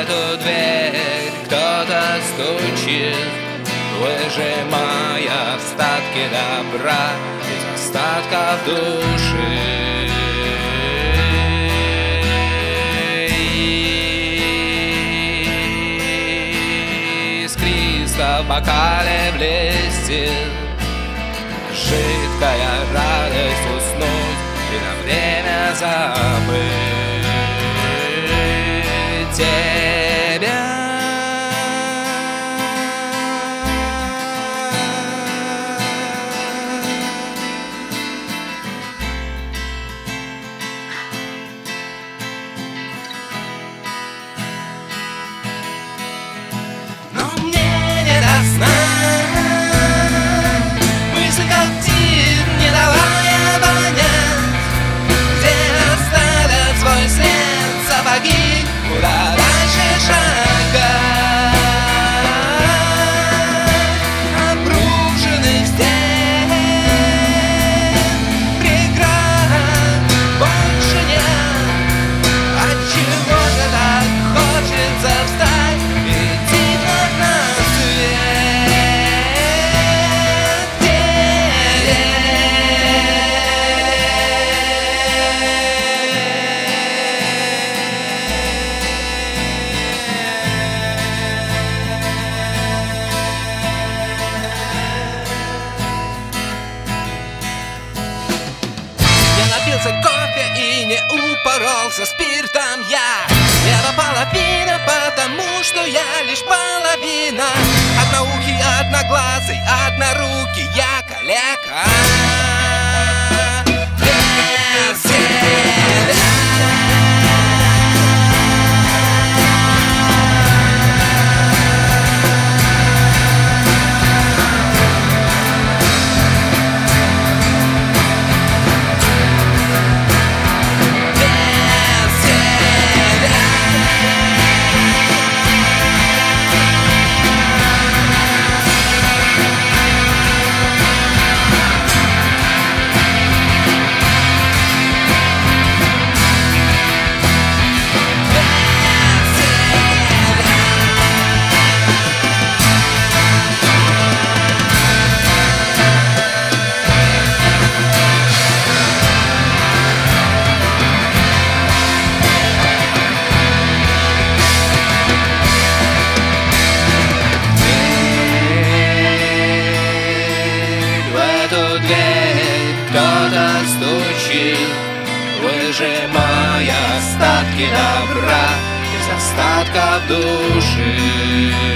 эту дверь. Кто-то стучит Выжимая остатки добра из остатков души. Искристо в бокале блестит Жидкая радость уснуть и на время забыть упоролся спиртом я. Я половина, потому что я лишь половина. Одноухий, одноглазый, однорукий, я калека Выжимая остатки добра Из остатков души